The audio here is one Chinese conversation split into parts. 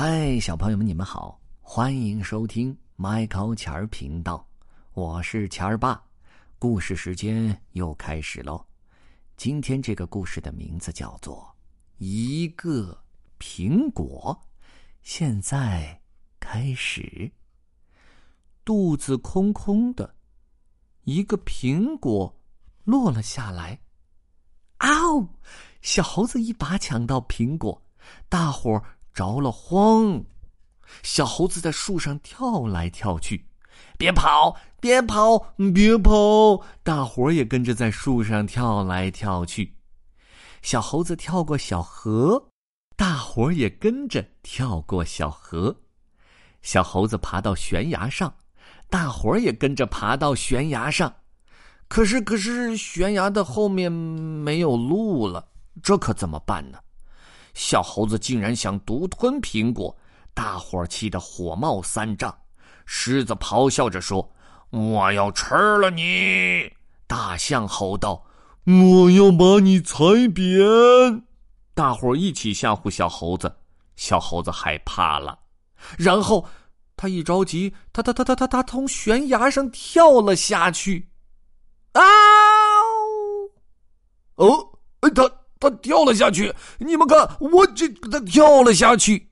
嗨，小朋友们，你们好，欢迎收听麦考钱儿频道，我是钱儿爸。故事时间又开始喽。今天这个故事的名字叫做《一个苹果》。现在开始。肚子空空的，一个苹果落了下来。啊哦！小猴子一把抢到苹果，大伙儿。着了慌，小猴子在树上跳来跳去，别跑，别跑，别跑！大伙儿也跟着在树上跳来跳去。小猴子跳过小河，大伙儿也跟着跳过小河。小猴子爬到悬崖上，大伙儿也跟着爬到悬崖上。可是，可是悬崖的后面没有路了，这可怎么办呢？小猴子竟然想独吞苹果，大伙儿气得火冒三丈。狮子咆哮着说：“我要吃了你！”大象吼道：“我要把你踩扁！”大伙儿一起吓唬小猴子，小猴子害怕了。然后他一着急，他他他他他他从悬崖上跳了下去。啊！哦，跳了下去，你们看，我这他跳了下去。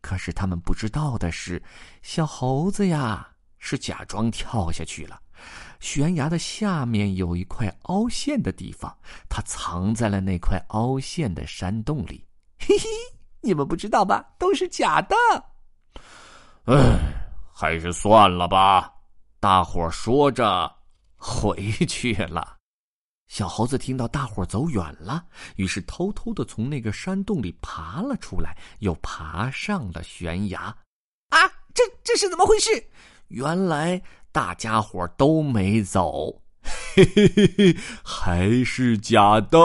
可是他们不知道的是，小猴子呀是假装跳下去了。悬崖的下面有一块凹陷的地方，他藏在了那块凹陷的山洞里。嘿嘿，你们不知道吧？都是假的。唉，还是算了吧。大伙说着回去了。小猴子听到大伙走远了，于是偷偷的从那个山洞里爬了出来，又爬上了悬崖。啊，这这是怎么回事？原来大家伙都没走，嘿嘿嘿嘿，还是假的。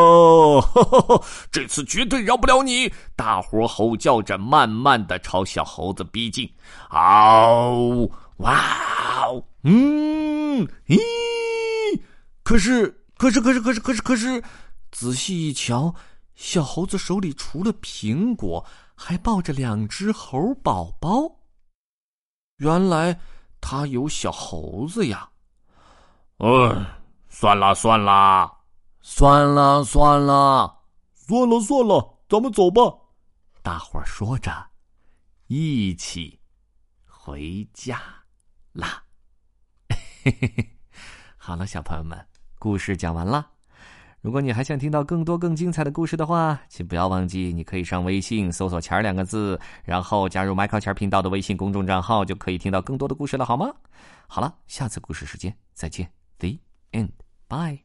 这次绝对饶不了你！大伙吼叫着，慢慢的朝小猴子逼近。嗷！哇！嗯！咦！可是。可是，可是，可是，可是，可是，仔细一瞧，小猴子手里除了苹果，还抱着两只猴宝宝。原来他有小猴子呀！嗯，算了，算了，算了，算了，算了，算了，咱们走吧。大伙儿说着，一起回家啦。嘿嘿嘿，好了，小朋友们。故事讲完了，如果你还想听到更多更精彩的故事的话，请不要忘记，你可以上微信搜索“钱儿”两个字，然后加入麦克钱儿频道的微信公众账号，就可以听到更多的故事了，好吗？好了，下次故事时间再见，The end，bye。